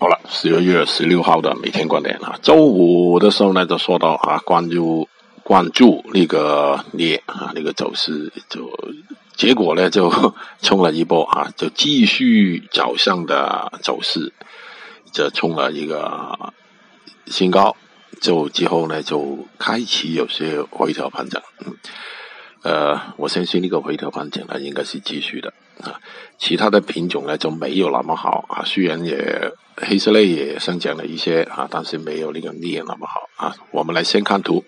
好了，十二月十六号的每天观点啊，周五的时候呢，就说到啊，关注关注那个镍啊，那个走势就结果呢，就冲了一波啊，就继续早上的走势，就冲了一个新高，就之后呢，就开启有些回调盘整。呃，我相信那个回调行情呢，应该是继续的啊，其他的品种呢就没有那么好啊，虽然也。黑色类也上涨了一些啊，但是没有那个镍那么好啊。我们来先看图。